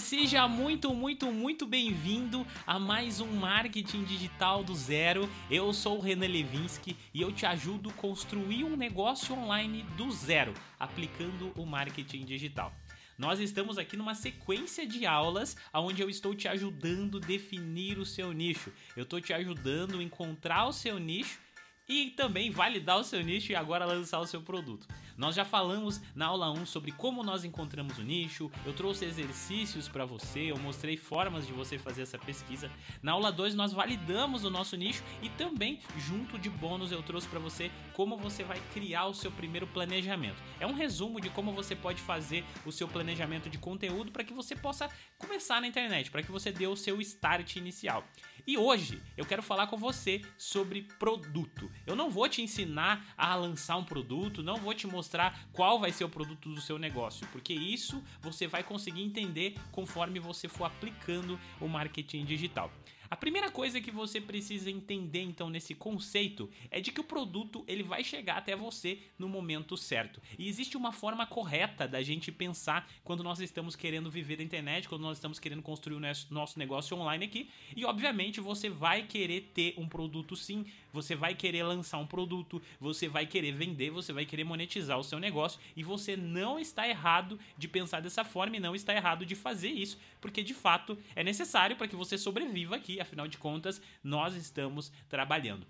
Seja muito, muito, muito bem-vindo a mais um Marketing Digital do Zero. Eu sou o Renan Levinsky e eu te ajudo a construir um negócio online do zero, aplicando o marketing digital. Nós estamos aqui numa sequência de aulas onde eu estou te ajudando a definir o seu nicho. Eu estou te ajudando a encontrar o seu nicho e também validar o seu nicho e agora lançar o seu produto. Nós já falamos na aula 1 sobre como nós encontramos o nicho, eu trouxe exercícios para você, eu mostrei formas de você fazer essa pesquisa. Na aula 2 nós validamos o nosso nicho e também junto de bônus eu trouxe para você como você vai criar o seu primeiro planejamento. É um resumo de como você pode fazer o seu planejamento de conteúdo para que você possa começar na internet, para que você dê o seu start inicial. E hoje eu quero falar com você sobre produto. Eu não vou te ensinar a lançar um produto, não vou te mostrar qual vai ser o produto do seu negócio, porque isso você vai conseguir entender conforme você for aplicando o marketing digital. A primeira coisa que você precisa entender então nesse conceito é de que o produto ele vai chegar até você no momento certo. E existe uma forma correta da gente pensar quando nós estamos querendo viver da internet, quando nós estamos querendo construir o nosso negócio online aqui. E obviamente você vai querer ter um produto sim, você vai querer lançar um produto, você vai querer vender, você vai querer monetizar o seu negócio e você não está errado de pensar dessa forma e não está errado de fazer isso, porque de fato é necessário para que você sobreviva aqui afinal de contas, nós estamos trabalhando.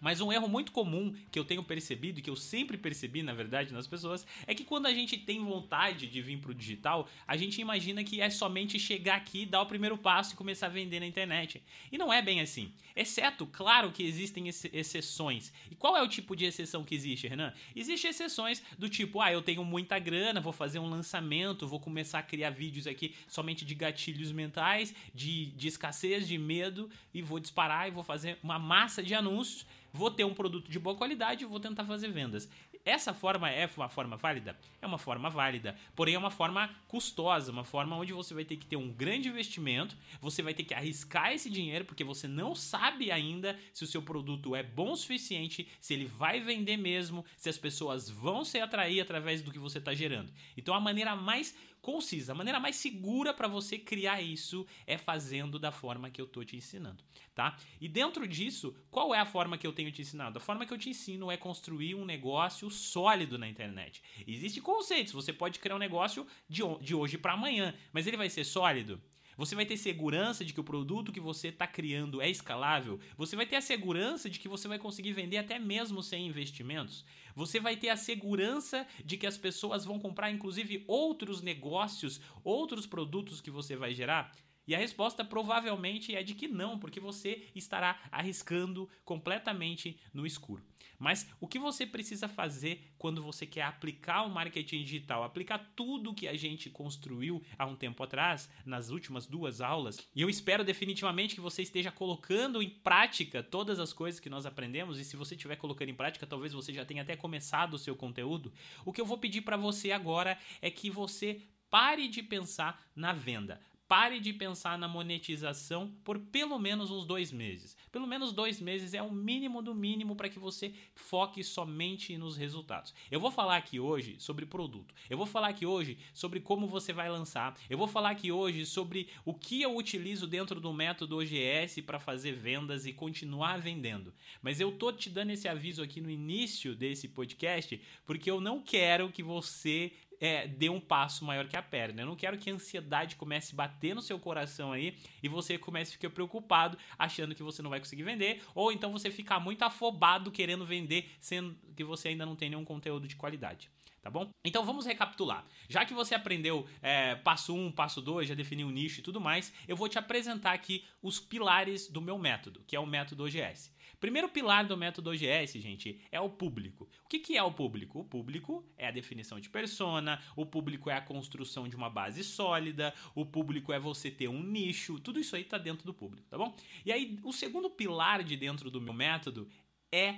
Mas um erro muito comum que eu tenho percebido e que eu sempre percebi, na verdade, nas pessoas, é que quando a gente tem vontade de vir pro digital, a gente imagina que é somente chegar aqui, dar o primeiro passo e começar a vender na internet. E não é bem assim. Exceto, claro que existem ex exceções. E qual é o tipo de exceção que existe, Renan? Existem exceções do tipo, ah, eu tenho muita grana, vou fazer um lançamento, vou começar a criar vídeos aqui somente de gatilhos mentais, de, de escassez, de medo, e vou disparar e vou fazer uma massa de anúncios vou ter um produto de boa qualidade e vou tentar fazer vendas. Essa forma é uma forma válida? É uma forma válida, porém é uma forma custosa, uma forma onde você vai ter que ter um grande investimento, você vai ter que arriscar esse dinheiro porque você não sabe ainda se o seu produto é bom o suficiente, se ele vai vender mesmo, se as pessoas vão se atrair através do que você está gerando. Então a maneira mais concisa. A maneira mais segura para você criar isso é fazendo da forma que eu tô te ensinando, tá? E dentro disso, qual é a forma que eu tenho te ensinado? A forma que eu te ensino é construir um negócio sólido na internet. Existem conceitos, você pode criar um negócio de, de hoje para amanhã, mas ele vai ser sólido? Você vai ter segurança de que o produto que você está criando é escalável. Você vai ter a segurança de que você vai conseguir vender até mesmo sem investimentos. Você vai ter a segurança de que as pessoas vão comprar, inclusive, outros negócios, outros produtos que você vai gerar. E a resposta provavelmente é de que não, porque você estará arriscando completamente no escuro. Mas o que você precisa fazer quando você quer aplicar o marketing digital, aplicar tudo que a gente construiu há um tempo atrás, nas últimas duas aulas, e eu espero definitivamente que você esteja colocando em prática todas as coisas que nós aprendemos, e se você estiver colocando em prática, talvez você já tenha até começado o seu conteúdo. O que eu vou pedir para você agora é que você pare de pensar na venda. Pare de pensar na monetização por pelo menos uns dois meses. Pelo menos dois meses é o mínimo do mínimo para que você foque somente nos resultados. Eu vou falar aqui hoje sobre produto. Eu vou falar aqui hoje sobre como você vai lançar. Eu vou falar aqui hoje sobre o que eu utilizo dentro do método OGS para fazer vendas e continuar vendendo. Mas eu tô te dando esse aviso aqui no início desse podcast porque eu não quero que você é, dê um passo maior que a perna. Eu não quero que a ansiedade comece a bater no seu coração aí e você comece a ficar preocupado achando que você não vai conseguir vender, ou então você ficar muito afobado querendo vender, sendo que você ainda não tem nenhum conteúdo de qualidade tá bom? Então vamos recapitular. Já que você aprendeu é, passo 1, um, passo 2, já definiu o nicho e tudo mais, eu vou te apresentar aqui os pilares do meu método, que é o método OGS. Primeiro pilar do método OGS, gente, é o público. O que, que é o público? O público é a definição de persona, o público é a construção de uma base sólida, o público é você ter um nicho, tudo isso aí está dentro do público, tá bom? E aí, o segundo pilar de dentro do meu método é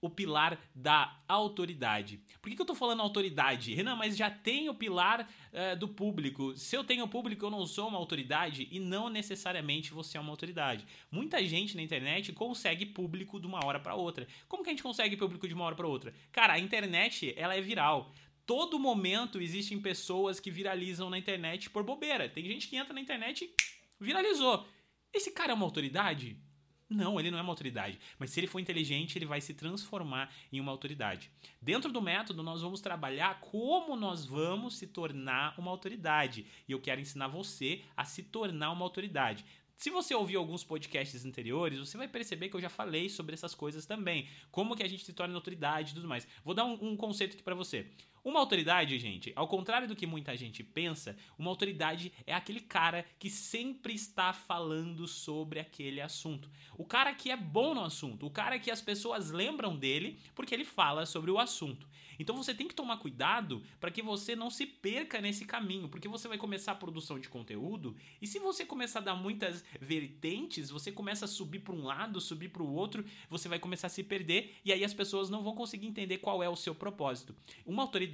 o pilar da autoridade. Por que, que eu tô falando autoridade? Renan, mas já tem o pilar uh, do público. Se eu tenho público, eu não sou uma autoridade e não necessariamente você é uma autoridade. Muita gente na internet consegue público de uma hora para outra. Como que a gente consegue público de uma hora para outra? Cara, a internet ela é viral todo momento existem pessoas que viralizam na internet por bobeira. Tem gente que entra na internet e viralizou. Esse cara é uma autoridade? Não, ele não é uma autoridade. Mas se ele for inteligente, ele vai se transformar em uma autoridade. Dentro do método, nós vamos trabalhar como nós vamos se tornar uma autoridade. E eu quero ensinar você a se tornar uma autoridade. Se você ouvir alguns podcasts anteriores, você vai perceber que eu já falei sobre essas coisas também. Como que a gente se torna autoridade e tudo mais. Vou dar um, um conceito aqui para você. Uma autoridade, gente, ao contrário do que muita gente pensa, uma autoridade é aquele cara que sempre está falando sobre aquele assunto. O cara que é bom no assunto, o cara que as pessoas lembram dele porque ele fala sobre o assunto. Então você tem que tomar cuidado para que você não se perca nesse caminho, porque você vai começar a produção de conteúdo e se você começar a dar muitas vertentes, você começa a subir para um lado, subir para o outro, você vai começar a se perder e aí as pessoas não vão conseguir entender qual é o seu propósito. Uma autoridade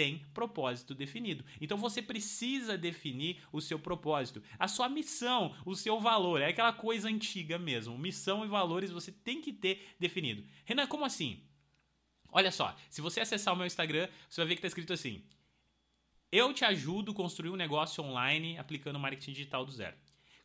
tem propósito definido. Então você precisa definir o seu propósito, a sua missão, o seu valor. É aquela coisa antiga mesmo. Missão e valores você tem que ter definido. Renan, como assim? Olha só, se você acessar o meu Instagram, você vai ver que está escrito assim: Eu te ajudo a construir um negócio online aplicando marketing digital do zero.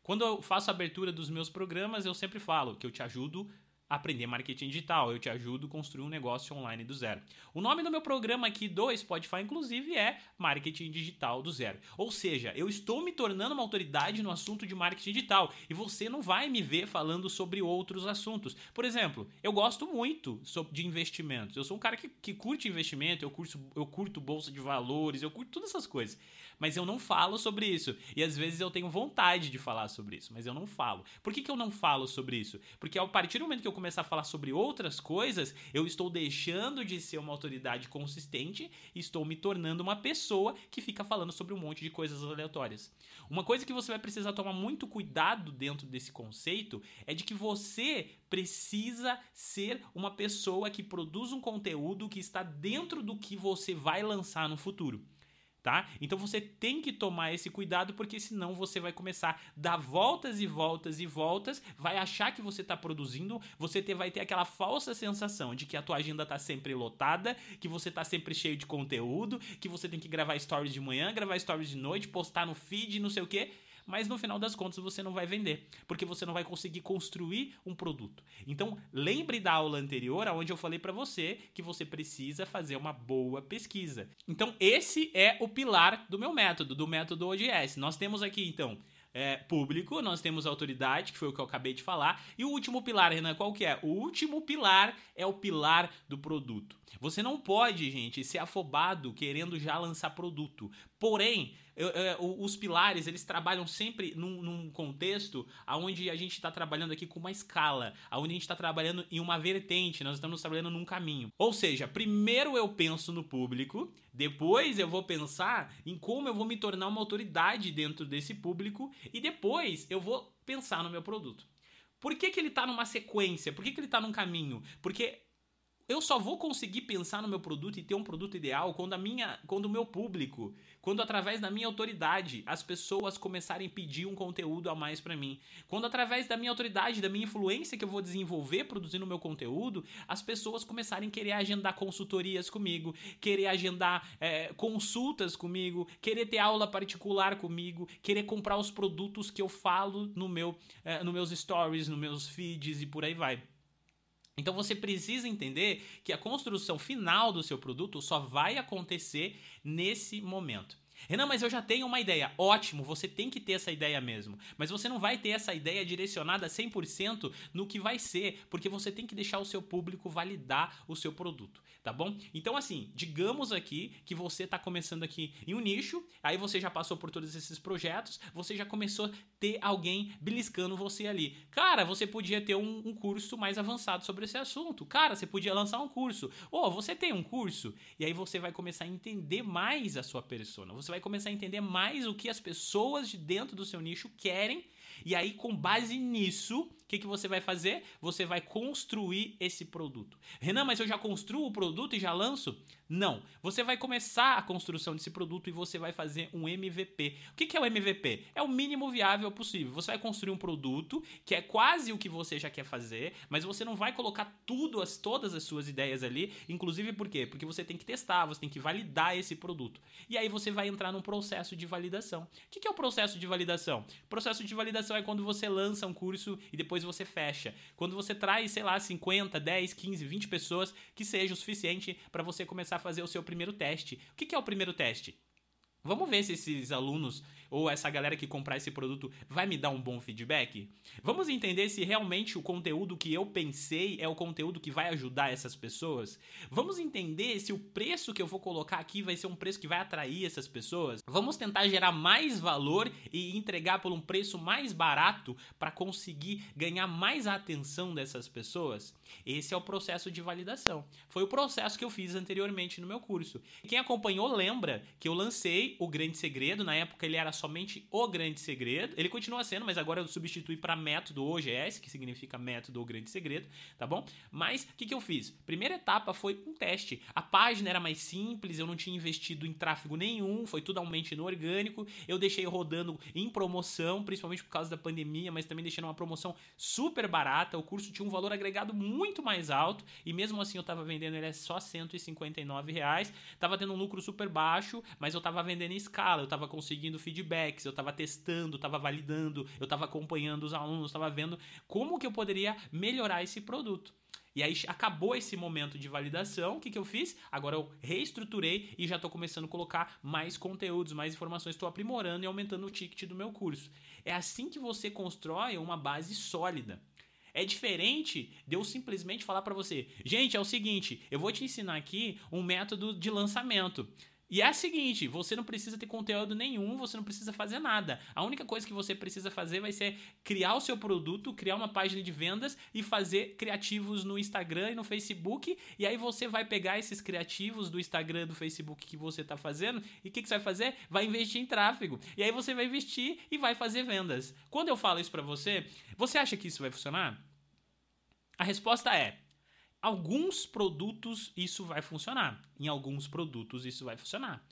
Quando eu faço a abertura dos meus programas, eu sempre falo que eu te ajudo aprender marketing digital. Eu te ajudo a construir um negócio online do zero. O nome do meu programa aqui do Spotify, inclusive, é Marketing Digital do Zero. Ou seja, eu estou me tornando uma autoridade no assunto de marketing digital e você não vai me ver falando sobre outros assuntos. Por exemplo, eu gosto muito de investimentos. Eu sou um cara que, que curte investimento, eu curto, eu curto bolsa de valores, eu curto todas essas coisas mas eu não falo sobre isso. E às vezes eu tenho vontade de falar sobre isso, mas eu não falo. Por que, que eu não falo sobre isso? Porque a partir do momento que eu começar a falar sobre outras coisas, eu estou deixando de ser uma autoridade consistente e estou me tornando uma pessoa que fica falando sobre um monte de coisas aleatórias. Uma coisa que você vai precisar tomar muito cuidado dentro desse conceito é de que você precisa ser uma pessoa que produz um conteúdo que está dentro do que você vai lançar no futuro tá? Então você tem que tomar esse cuidado porque senão você vai começar a dar voltas e voltas e voltas, vai achar que você está produzindo, você ter, vai ter aquela falsa sensação de que a tua agenda está sempre lotada, que você está sempre cheio de conteúdo, que você tem que gravar stories de manhã, gravar stories de noite, postar no feed, não sei o quê mas no final das contas você não vai vender, porque você não vai conseguir construir um produto. Então, lembre da aula anterior, onde eu falei para você que você precisa fazer uma boa pesquisa. Então, esse é o pilar do meu método, do método ODS. Nós temos aqui, então, é, público, nós temos autoridade, que foi o que eu acabei de falar, e o último pilar, Renan, qual que é? O último pilar é o pilar do produto. Você não pode, gente, ser afobado querendo já lançar produto. Porém, eu, eu, os pilares, eles trabalham sempre num, num contexto onde a gente está trabalhando aqui com uma escala, onde a gente está trabalhando em uma vertente, nós estamos trabalhando num caminho. Ou seja, primeiro eu penso no público, depois eu vou pensar em como eu vou me tornar uma autoridade dentro desse público e depois eu vou pensar no meu produto. Por que, que ele está numa sequência? Por que, que ele está num caminho? Porque eu só vou conseguir pensar no meu produto e ter um produto ideal quando a minha, quando o meu público, quando através da minha autoridade as pessoas começarem a pedir um conteúdo a mais para mim, quando através da minha autoridade, da minha influência que eu vou desenvolver produzindo o meu conteúdo, as pessoas começarem a querer agendar consultorias comigo, querer agendar é, consultas comigo, querer ter aula particular comigo, querer comprar os produtos que eu falo no meu, é, nos meus stories, nos meus feeds e por aí vai. Então você precisa entender que a construção final do seu produto só vai acontecer nesse momento. Renan, mas eu já tenho uma ideia. Ótimo, você tem que ter essa ideia mesmo. Mas você não vai ter essa ideia direcionada 100% no que vai ser, porque você tem que deixar o seu público validar o seu produto, tá bom? Então, assim, digamos aqui que você está começando aqui em um nicho, aí você já passou por todos esses projetos, você já começou a ter alguém beliscando você ali. Cara, você podia ter um, um curso mais avançado sobre esse assunto. Cara, você podia lançar um curso. Ou oh, você tem um curso, e aí você vai começar a entender mais a sua persona. Você vai começar a entender mais o que as pessoas de dentro do seu nicho querem. E aí, com base nisso, o que, que você vai fazer? Você vai construir esse produto. Renan, mas eu já construo o produto e já lanço? Não. Você vai começar a construção desse produto e você vai fazer um MVP. O que, que é o MVP? É o mínimo viável possível. Você vai construir um produto que é quase o que você já quer fazer, mas você não vai colocar tudo, as, todas as suas ideias ali. Inclusive por quê? Porque você tem que testar, você tem que validar esse produto. E aí você vai entrar num processo de validação. O que, que é o processo de validação? O processo de validação é quando você lança um curso e depois você fecha. Quando você traz, sei lá, 50, 10, 15, 20 pessoas que seja o suficiente para você começar a fazer o seu primeiro teste. O que é o primeiro teste? Vamos ver se esses alunos ou essa galera que comprar esse produto vai me dar um bom feedback? Vamos entender se realmente o conteúdo que eu pensei é o conteúdo que vai ajudar essas pessoas? Vamos entender se o preço que eu vou colocar aqui vai ser um preço que vai atrair essas pessoas? Vamos tentar gerar mais valor e entregar por um preço mais barato para conseguir ganhar mais a atenção dessas pessoas? Esse é o processo de validação. Foi o processo que eu fiz anteriormente no meu curso. Quem acompanhou lembra que eu lancei o Grande Segredo, na época ele era somente o grande segredo. Ele continua sendo, mas agora eu substituí para método OGS, que significa método ou grande segredo, tá bom? Mas o que, que eu fiz? Primeira etapa foi um teste. A página era mais simples, eu não tinha investido em tráfego nenhum, foi totalmente no orgânico. Eu deixei rodando em promoção, principalmente por causa da pandemia, mas também deixei uma promoção super barata. O curso tinha um valor agregado muito mais alto e mesmo assim eu estava vendendo ele só 159 reais. Tava tendo um lucro super baixo, mas eu estava vendendo em escala, eu estava conseguindo feedback feedbacks, eu estava testando, estava validando, eu estava acompanhando os alunos, estava vendo como que eu poderia melhorar esse produto. E aí acabou esse momento de validação. O que, que eu fiz? Agora eu reestruturei e já estou começando a colocar mais conteúdos, mais informações. Estou aprimorando e aumentando o ticket do meu curso. É assim que você constrói uma base sólida. É diferente de eu simplesmente falar para você, gente, é o seguinte, eu vou te ensinar aqui um método de lançamento. E é a seguinte, você não precisa ter conteúdo nenhum, você não precisa fazer nada. A única coisa que você precisa fazer vai ser criar o seu produto, criar uma página de vendas e fazer criativos no Instagram e no Facebook. E aí você vai pegar esses criativos do Instagram e do Facebook que você está fazendo e o que, que você vai fazer? Vai investir em tráfego. E aí você vai investir e vai fazer vendas. Quando eu falo isso para você, você acha que isso vai funcionar? A resposta é alguns produtos isso vai funcionar. Em alguns produtos isso vai funcionar.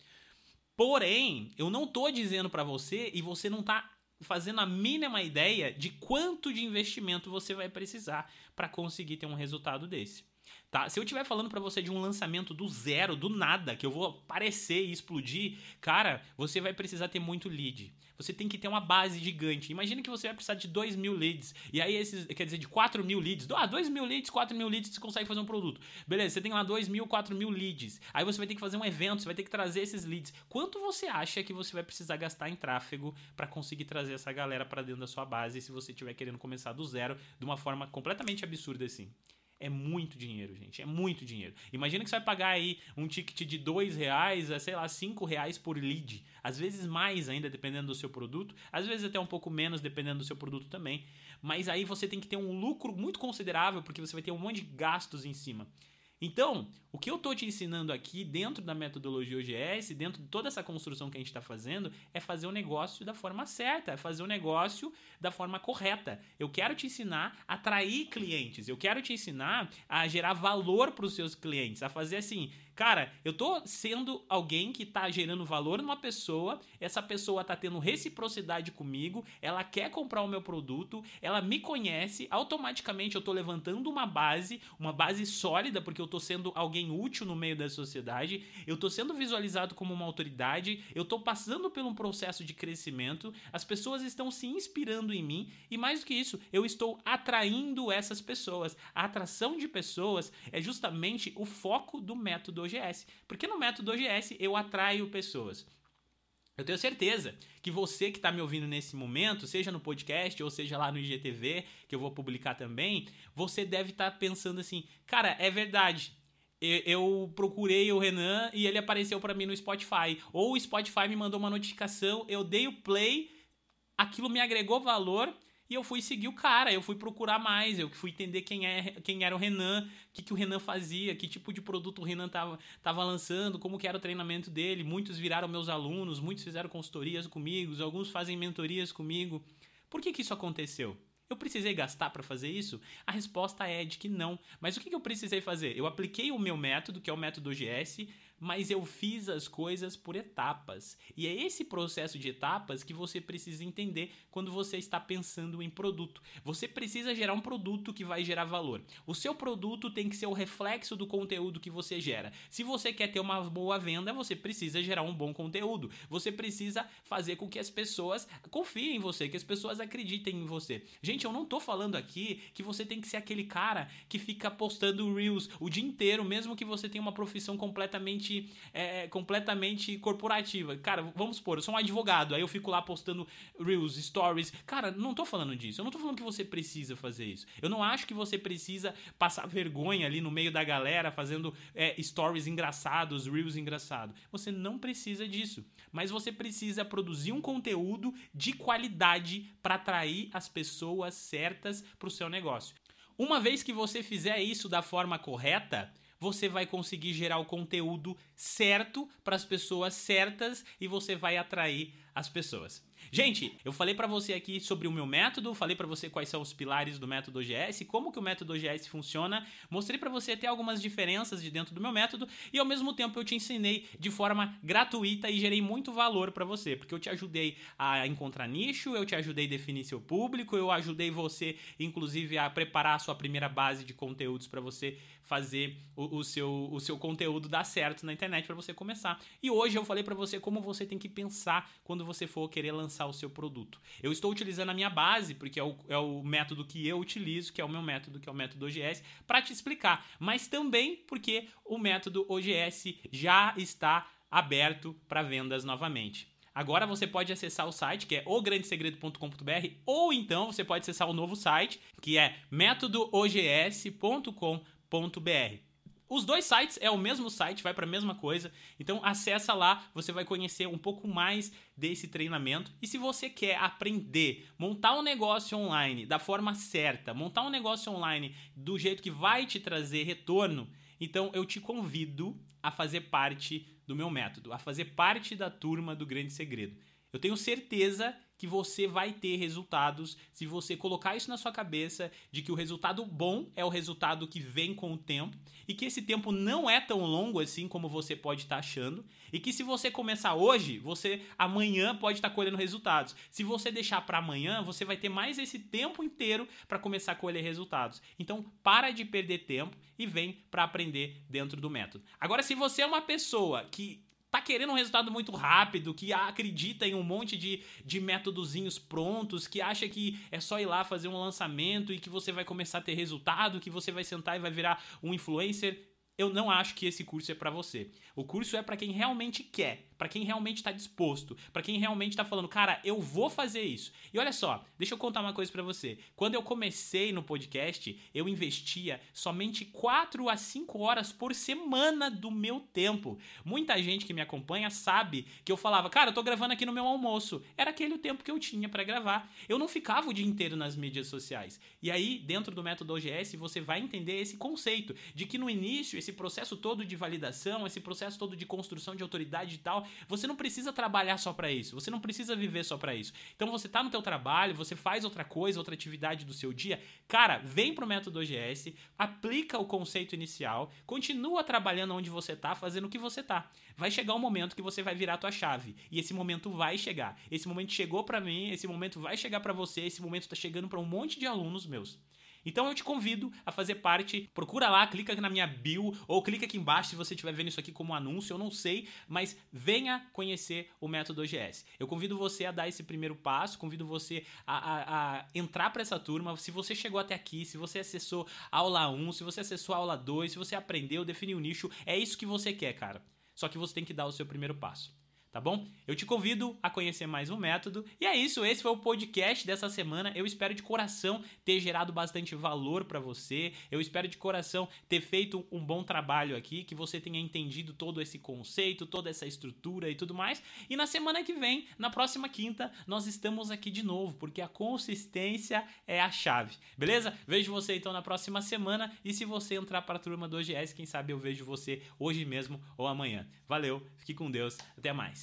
Porém, eu não tô dizendo para você e você não tá fazendo a mínima ideia de quanto de investimento você vai precisar para conseguir ter um resultado desse. Tá? Se eu estiver falando para você de um lançamento do zero, do nada, que eu vou aparecer e explodir, cara, você vai precisar ter muito lead. Você tem que ter uma base gigante. Imagina que você vai precisar de 2 mil leads. E aí, esses, quer dizer, de 4 mil leads. Ah, 2 mil leads, 4 mil leads, você consegue fazer um produto. Beleza, você tem lá 2 mil, 4 mil leads. Aí você vai ter que fazer um evento, você vai ter que trazer esses leads. Quanto você acha que você vai precisar gastar em tráfego para conseguir trazer essa galera para dentro da sua base se você estiver querendo começar do zero de uma forma completamente absurda assim? É muito dinheiro, gente. É muito dinheiro. Imagina que você vai pagar aí um ticket de dois reais a, sei lá, cinco reais por lead. Às vezes mais ainda, dependendo do seu produto. Às vezes até um pouco menos, dependendo do seu produto também. Mas aí você tem que ter um lucro muito considerável, porque você vai ter um monte de gastos em cima. Então, o que eu estou te ensinando aqui, dentro da metodologia OGS, dentro de toda essa construção que a gente está fazendo, é fazer o negócio da forma certa, é fazer o negócio da forma correta. Eu quero te ensinar a atrair clientes, eu quero te ensinar a gerar valor para os seus clientes, a fazer assim, Cara, eu tô sendo alguém que tá gerando valor numa pessoa, essa pessoa tá tendo reciprocidade comigo, ela quer comprar o meu produto, ela me conhece, automaticamente eu tô levantando uma base, uma base sólida, porque eu tô sendo alguém útil no meio da sociedade, eu tô sendo visualizado como uma autoridade, eu tô passando por um processo de crescimento, as pessoas estão se inspirando em mim e mais do que isso, eu estou atraindo essas pessoas. A atração de pessoas é justamente o foco do método OGS. Porque no método OGS eu atraio pessoas. Eu tenho certeza que você que está me ouvindo nesse momento, seja no podcast ou seja lá no IGTV, que eu vou publicar também, você deve estar tá pensando assim: cara, é verdade. Eu, procurei o Renan e ele apareceu para mim no Spotify. Ou o Spotify me mandou uma notificação, eu dei o play, aquilo me agregou valor e eu fui seguir o cara, eu fui procurar mais, eu fui entender quem, é, quem era o Renan, o que, que o Renan fazia, que tipo de produto o Renan tava, tava lançando, como que era o treinamento dele. Muitos viraram meus alunos, muitos fizeram consultorias comigo, alguns fazem mentorias comigo. Por que, que isso aconteceu? Eu precisei gastar para fazer isso? A resposta é de que não. Mas o que eu precisei fazer? Eu apliquei o meu método, que é o método OGS, mas eu fiz as coisas por etapas. E é esse processo de etapas que você precisa entender quando você está pensando em produto. Você precisa gerar um produto que vai gerar valor. O seu produto tem que ser o reflexo do conteúdo que você gera. Se você quer ter uma boa venda, você precisa gerar um bom conteúdo. Você precisa fazer com que as pessoas confiem em você, que as pessoas acreditem em você. Gente, eu não tô falando aqui que você tem que ser aquele cara que fica postando reels o dia inteiro, mesmo que você tenha uma profissão completamente completamente, é, completamente corporativa. Cara, vamos supor, eu sou um advogado, aí eu fico lá postando reels, stories. Cara, não tô falando disso. Eu não tô falando que você precisa fazer isso. Eu não acho que você precisa passar vergonha ali no meio da galera fazendo é, stories engraçados, reels engraçados. Você não precisa disso. Mas você precisa produzir um conteúdo de qualidade para atrair as pessoas certas para o seu negócio. Uma vez que você fizer isso da forma correta, você vai conseguir gerar o conteúdo certo para as pessoas certas e você vai atrair as pessoas. Gente, eu falei para você aqui sobre o meu método, falei para você quais são os pilares do método OGS, como que o método OGS funciona, mostrei para você até algumas diferenças de dentro do meu método e ao mesmo tempo eu te ensinei de forma gratuita e gerei muito valor para você, porque eu te ajudei a encontrar nicho, eu te ajudei a definir seu público, eu ajudei você inclusive a preparar a sua primeira base de conteúdos para você fazer o, o, seu, o seu conteúdo dar certo na internet para você começar. E hoje eu falei para você como você tem que pensar quando você for querer lançar lançar o seu produto. Eu estou utilizando a minha base, porque é o, é o método que eu utilizo, que é o meu método, que é o método OGS, para te explicar. Mas também porque o método OGS já está aberto para vendas novamente. Agora você pode acessar o site que é ograndesegredo.com.br ou então você pode acessar o novo site que é métodoogs.com.br. Os dois sites é o mesmo site, vai para a mesma coisa. Então acessa lá, você vai conhecer um pouco mais desse treinamento. E se você quer aprender, montar um negócio online da forma certa, montar um negócio online do jeito que vai te trazer retorno, então eu te convido a fazer parte do meu método, a fazer parte da turma do Grande Segredo. Eu tenho certeza que você vai ter resultados se você colocar isso na sua cabeça de que o resultado bom é o resultado que vem com o tempo e que esse tempo não é tão longo assim como você pode estar tá achando e que se você começar hoje, você amanhã pode estar tá colhendo resultados. Se você deixar para amanhã, você vai ter mais esse tempo inteiro para começar a colher resultados. Então, para de perder tempo e vem para aprender dentro do método. Agora, se você é uma pessoa que tá querendo um resultado muito rápido, que acredita em um monte de, de métodozinhos prontos, que acha que é só ir lá fazer um lançamento e que você vai começar a ter resultado, que você vai sentar e vai virar um influencer, eu não acho que esse curso é para você. O curso é para quem realmente quer, para quem realmente está disposto, para quem realmente está falando, cara, eu vou fazer isso. E olha só, deixa eu contar uma coisa para você. Quando eu comecei no podcast, eu investia somente 4 a 5 horas por semana do meu tempo. Muita gente que me acompanha sabe que eu falava, cara, eu tô gravando aqui no meu almoço. Era aquele o tempo que eu tinha para gravar. Eu não ficava o dia inteiro nas mídias sociais. E aí, dentro do método OGS, você vai entender esse conceito de que no início esse processo todo de validação, esse processo todo de construção de autoridade e tal, você não precisa trabalhar só para isso, você não precisa viver só para isso. Então você tá no teu trabalho, você faz outra coisa, outra atividade do seu dia, cara, vem pro método OGS, aplica o conceito inicial, continua trabalhando onde você tá, fazendo o que você tá. Vai chegar um momento que você vai virar tua chave, e esse momento vai chegar. Esse momento chegou para mim, esse momento vai chegar para você, esse momento tá chegando para um monte de alunos meus. Então eu te convido a fazer parte. Procura lá, clica na minha bio ou clica aqui embaixo se você estiver vendo isso aqui como anúncio, eu não sei, mas venha conhecer o método OGS. Eu convido você a dar esse primeiro passo, convido você a, a, a entrar para essa turma. Se você chegou até aqui, se você acessou a aula 1, se você acessou a aula 2, se você aprendeu, definiu o nicho, é isso que você quer, cara. Só que você tem que dar o seu primeiro passo tá bom? Eu te convido a conhecer mais o método. E é isso, esse foi o podcast dessa semana. Eu espero de coração ter gerado bastante valor para você. Eu espero de coração ter feito um bom trabalho aqui, que você tenha entendido todo esse conceito, toda essa estrutura e tudo mais. E na semana que vem, na próxima quinta, nós estamos aqui de novo, porque a consistência é a chave. Beleza? Vejo você então na próxima semana e se você entrar para a turma do OGS, quem sabe eu vejo você hoje mesmo ou amanhã. Valeu, fique com Deus, até mais.